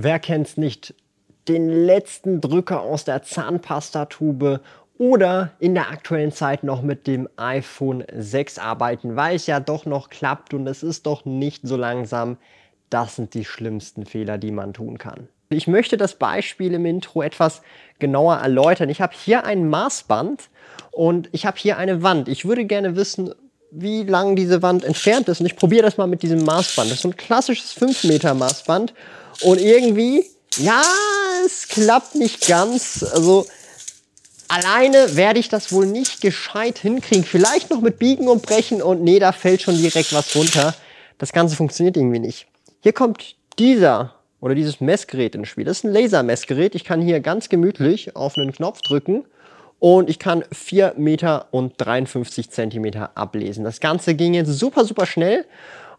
Wer kennt's nicht? Den letzten Drücker aus der Zahnpastatube oder in der aktuellen Zeit noch mit dem iPhone 6 arbeiten, weil es ja doch noch klappt und es ist doch nicht so langsam. Das sind die schlimmsten Fehler, die man tun kann. Ich möchte das Beispiel im Intro etwas genauer erläutern. Ich habe hier ein Maßband und ich habe hier eine Wand. Ich würde gerne wissen, wie lang diese Wand entfernt ist. Und ich probiere das mal mit diesem Maßband. Das ist so ein klassisches 5 Meter Maßband. Und irgendwie, ja, es klappt nicht ganz. Also alleine werde ich das wohl nicht gescheit hinkriegen. Vielleicht noch mit Biegen und Brechen und nee, da fällt schon direkt was runter. Das Ganze funktioniert irgendwie nicht. Hier kommt dieser oder dieses Messgerät ins Spiel. Das ist ein Lasermessgerät. Ich kann hier ganz gemütlich auf einen Knopf drücken und ich kann 4 Meter und 53 Zentimeter ablesen. Das Ganze ging jetzt super, super schnell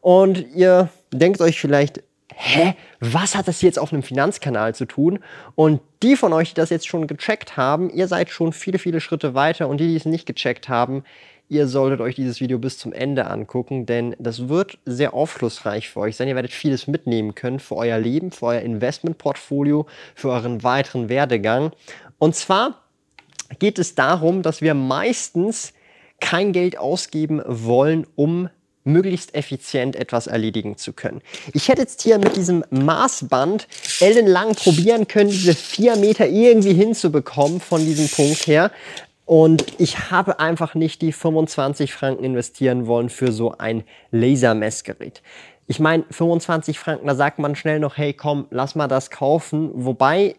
und ihr denkt euch vielleicht, hä, was hat das jetzt auf einem Finanzkanal zu tun? Und die von euch, die das jetzt schon gecheckt haben, ihr seid schon viele, viele Schritte weiter und die, die es nicht gecheckt haben, ihr solltet euch dieses Video bis zum Ende angucken, denn das wird sehr aufschlussreich für euch sein. Ihr werdet vieles mitnehmen können für euer Leben, für euer Investmentportfolio, für euren weiteren Werdegang. Und zwar geht es darum, dass wir meistens kein Geld ausgeben wollen, um möglichst effizient etwas erledigen zu können. Ich hätte jetzt hier mit diesem Maßband ellenlang probieren können, diese vier Meter irgendwie hinzubekommen von diesem Punkt her. Und ich habe einfach nicht die 25 Franken investieren wollen für so ein Lasermessgerät. Ich meine, 25 Franken, da sagt man schnell noch, hey komm, lass mal das kaufen. Wobei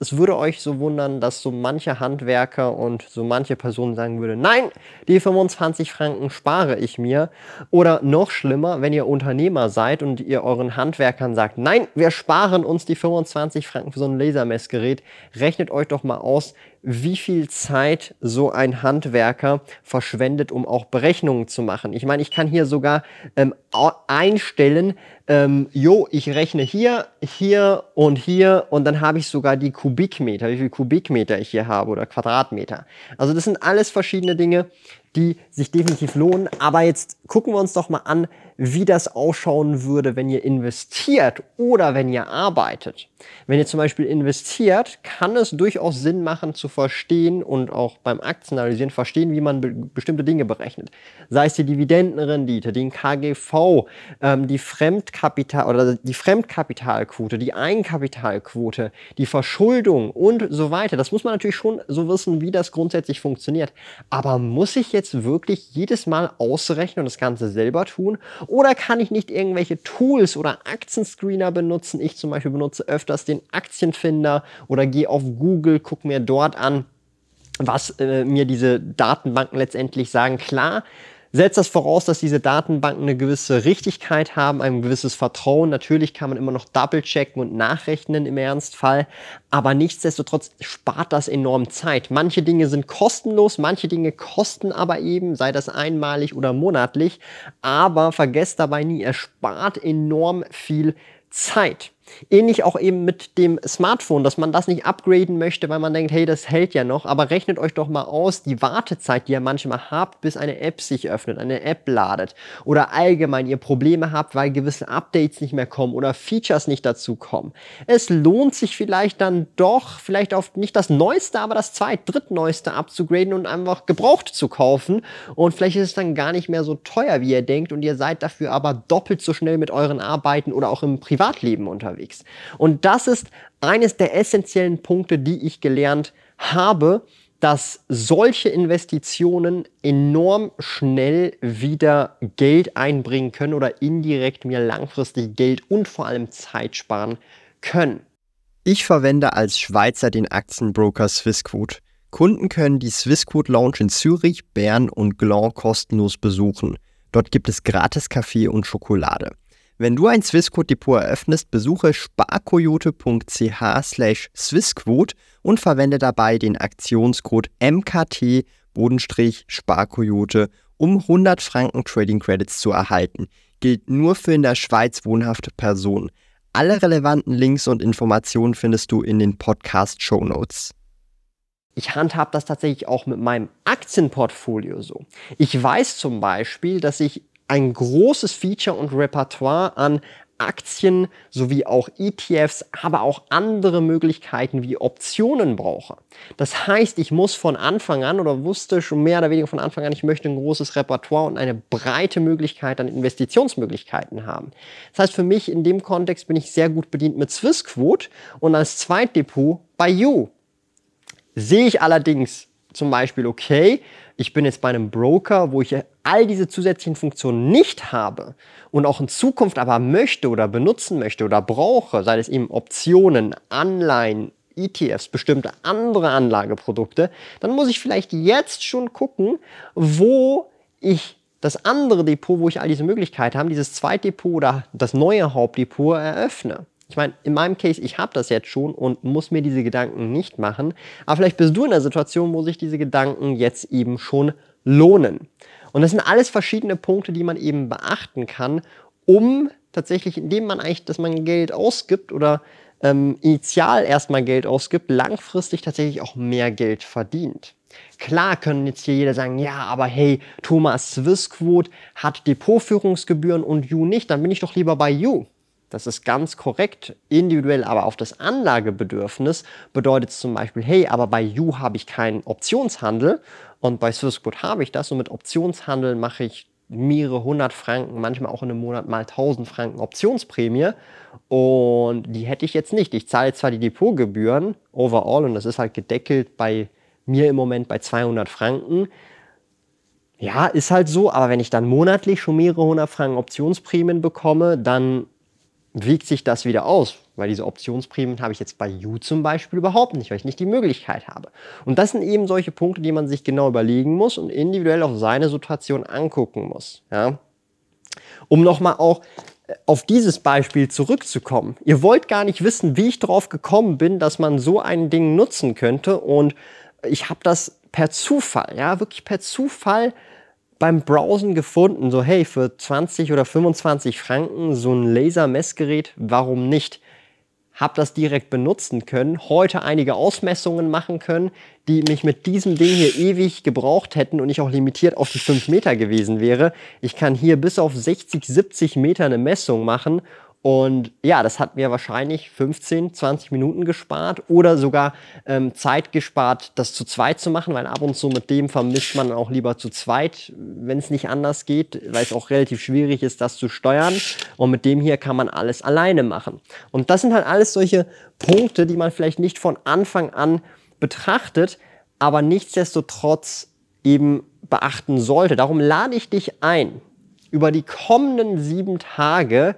es würde euch so wundern, dass so manche Handwerker und so manche Personen sagen würde, nein, die 25 Franken spare ich mir. Oder noch schlimmer, wenn ihr Unternehmer seid und ihr euren Handwerkern sagt, nein, wir sparen uns die 25 Franken für so ein Lasermessgerät, rechnet euch doch mal aus, wie viel Zeit so ein Handwerker verschwendet, um auch Berechnungen zu machen. Ich meine, ich kann hier sogar ähm, einstellen, ähm, jo, ich rechne hier, hier und hier und dann habe ich sogar die Kubikmeter, wie viel Kubikmeter ich hier habe oder Quadratmeter. Also das sind alles verschiedene Dinge, die sich definitiv lohnen. Aber jetzt gucken wir uns doch mal an, wie das ausschauen würde, wenn ihr investiert oder wenn ihr arbeitet. Wenn ihr zum Beispiel investiert, kann es durchaus Sinn machen zu verstehen und auch beim Aktienanalysieren verstehen, wie man be bestimmte Dinge berechnet. Sei es die Dividendenrendite, den KGV, ähm, die Fremdkapital oder die Fremdkapitalquote, die Eigenkapitalquote, die Verschuldung und so weiter. Das muss man natürlich schon so wissen, wie das grundsätzlich funktioniert. Aber muss ich jetzt wirklich jedes Mal ausrechnen und das Ganze selber tun? Oder kann ich nicht irgendwelche Tools oder Aktienscreener benutzen? Ich zum Beispiel benutze öfters den Aktienfinder oder gehe auf Google, gucke mir dort an, was äh, mir diese Datenbanken letztendlich sagen. Klar, setzt das voraus, dass diese Datenbanken eine gewisse Richtigkeit haben, ein gewisses Vertrauen. Natürlich kann man immer noch double-checken und nachrechnen im Ernstfall, aber nichtsdestotrotz spart das enorm Zeit. Manche Dinge sind kostenlos, manche Dinge kosten aber eben, sei das einmalig oder monatlich, aber vergesst dabei nie, es spart enorm viel Zeit. Ähnlich auch eben mit dem Smartphone, dass man das nicht upgraden möchte, weil man denkt, hey, das hält ja noch. Aber rechnet euch doch mal aus, die Wartezeit, die ihr manchmal habt, bis eine App sich öffnet, eine App ladet. Oder allgemein ihr Probleme habt, weil gewisse Updates nicht mehr kommen oder Features nicht dazu kommen. Es lohnt sich vielleicht dann doch, vielleicht auf nicht das Neueste, aber das zweit-, drittneueste abzugraden und einfach gebraucht zu kaufen. Und vielleicht ist es dann gar nicht mehr so teuer, wie ihr denkt. Und ihr seid dafür aber doppelt so schnell mit euren Arbeiten oder auch im Privatleben unterwegs unterwegs. Und das ist eines der essentiellen Punkte, die ich gelernt habe, dass solche Investitionen enorm schnell wieder Geld einbringen können oder indirekt mir langfristig Geld und vor allem Zeit sparen können. Ich verwende als Schweizer den Aktienbroker Swissquote. Kunden können die Swissquote Lounge in Zürich, Bern und Gland kostenlos besuchen. Dort gibt es gratis Kaffee und Schokolade. Wenn du ein Swissquote-Depot eröffnest, besuche sparkoyote.ch slash Swissquote und verwende dabei den Aktionscode MKT-Sparkoyote, um 100 Franken Trading Credits zu erhalten. Gilt nur für in der Schweiz wohnhafte Personen. Alle relevanten Links und Informationen findest du in den Podcast-Show Notes. Ich handhabe das tatsächlich auch mit meinem Aktienportfolio so. Ich weiß zum Beispiel, dass ich ein großes Feature und Repertoire an Aktien sowie auch ETFs, aber auch andere Möglichkeiten wie Optionen brauche. Das heißt, ich muss von Anfang an oder wusste schon mehr oder weniger von Anfang an, ich möchte ein großes Repertoire und eine breite Möglichkeit an Investitionsmöglichkeiten haben. Das heißt, für mich in dem Kontext bin ich sehr gut bedient mit Swissquote und als Zweitdepot bei You. Sehe ich allerdings zum Beispiel, okay, ich bin jetzt bei einem Broker, wo ich all diese zusätzlichen Funktionen nicht habe und auch in Zukunft aber möchte oder benutzen möchte oder brauche, sei es eben Optionen, Anleihen, ETFs, bestimmte andere Anlageprodukte, dann muss ich vielleicht jetzt schon gucken, wo ich das andere Depot, wo ich all diese Möglichkeiten habe, dieses Zweitdepot oder das neue Hauptdepot eröffne. Ich meine, in meinem Case, ich habe das jetzt schon und muss mir diese Gedanken nicht machen. Aber vielleicht bist du in der Situation, wo sich diese Gedanken jetzt eben schon lohnen. Und das sind alles verschiedene Punkte, die man eben beachten kann, um tatsächlich, indem man eigentlich, dass man Geld ausgibt oder ähm, initial erstmal Geld ausgibt, langfristig tatsächlich auch mehr Geld verdient. Klar können jetzt hier jeder sagen, ja, aber hey, Thomas Swissquote hat Depotführungsgebühren und You nicht, dann bin ich doch lieber bei You. Das ist ganz korrekt, individuell aber auf das Anlagebedürfnis bedeutet es zum Beispiel, hey, aber bei You habe ich keinen Optionshandel und bei Swissquote habe ich das und mit Optionshandel mache ich mehrere hundert Franken, manchmal auch in einem Monat mal 1000 Franken Optionsprämie und die hätte ich jetzt nicht. Ich zahle zwar die Depotgebühren overall und das ist halt gedeckelt bei mir im Moment bei 200 Franken. Ja, ist halt so, aber wenn ich dann monatlich schon mehrere hundert Franken Optionsprämien bekomme, dann wiegt sich das wieder aus, weil diese Optionsprämien habe ich jetzt bei You zum Beispiel überhaupt nicht, weil ich nicht die Möglichkeit habe. Und das sind eben solche Punkte, die man sich genau überlegen muss und individuell auf seine Situation angucken muss. Ja? Um nochmal auch äh, auf dieses Beispiel zurückzukommen. Ihr wollt gar nicht wissen, wie ich darauf gekommen bin, dass man so ein Ding nutzen könnte und ich habe das per Zufall, ja, wirklich per Zufall beim Browsen gefunden, so hey, für 20 oder 25 Franken so ein Laser-Messgerät, warum nicht? Hab das direkt benutzen können, heute einige Ausmessungen machen können, die mich mit diesem Ding hier ewig gebraucht hätten und ich auch limitiert auf die 5 Meter gewesen wäre. Ich kann hier bis auf 60, 70 Meter eine Messung machen und ja, das hat mir wahrscheinlich 15, 20 Minuten gespart oder sogar ähm, Zeit gespart, das zu zweit zu machen, weil ab und zu mit dem vermisst man auch lieber zu zweit, wenn es nicht anders geht, weil es auch relativ schwierig ist, das zu steuern. Und mit dem hier kann man alles alleine machen. Und das sind halt alles solche Punkte, die man vielleicht nicht von Anfang an betrachtet, aber nichtsdestotrotz eben beachten sollte. Darum lade ich dich ein, über die kommenden sieben Tage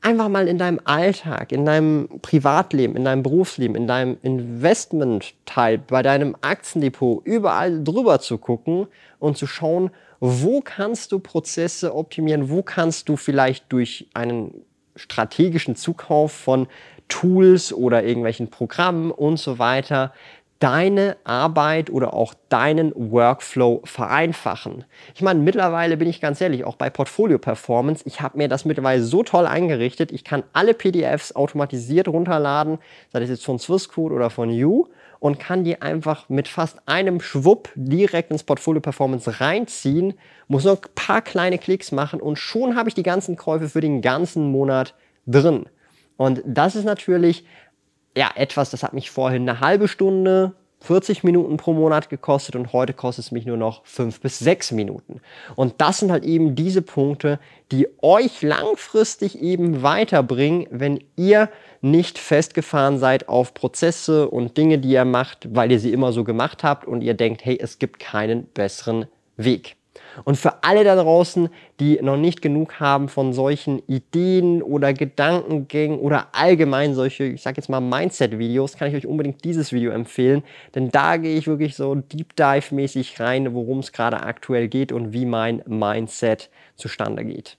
einfach mal in deinem Alltag, in deinem Privatleben, in deinem Berufsleben, in deinem Investmentteil, bei deinem Aktiendepot, überall drüber zu gucken und zu schauen, wo kannst du Prozesse optimieren, wo kannst du vielleicht durch einen strategischen Zukauf von Tools oder irgendwelchen Programmen und so weiter deine Arbeit oder auch deinen Workflow vereinfachen. Ich meine, mittlerweile bin ich ganz ehrlich, auch bei Portfolio Performance, ich habe mir das mittlerweile so toll eingerichtet, ich kann alle PDFs automatisiert runterladen, sei das jetzt von Swissquote oder von You und kann die einfach mit fast einem Schwupp direkt ins Portfolio Performance reinziehen, muss nur ein paar kleine Klicks machen und schon habe ich die ganzen Käufe für den ganzen Monat drin. Und das ist natürlich ja, etwas, das hat mich vorhin eine halbe Stunde, 40 Minuten pro Monat gekostet und heute kostet es mich nur noch 5 bis 6 Minuten. Und das sind halt eben diese Punkte, die euch langfristig eben weiterbringen, wenn ihr nicht festgefahren seid auf Prozesse und Dinge, die ihr macht, weil ihr sie immer so gemacht habt und ihr denkt, hey, es gibt keinen besseren Weg. Und für alle da draußen, die noch nicht genug haben von solchen Ideen oder Gedankengängen oder allgemein solche, ich sag jetzt mal Mindset-Videos, kann ich euch unbedingt dieses Video empfehlen, denn da gehe ich wirklich so Deep Dive-mäßig rein, worum es gerade aktuell geht und wie mein Mindset zustande geht.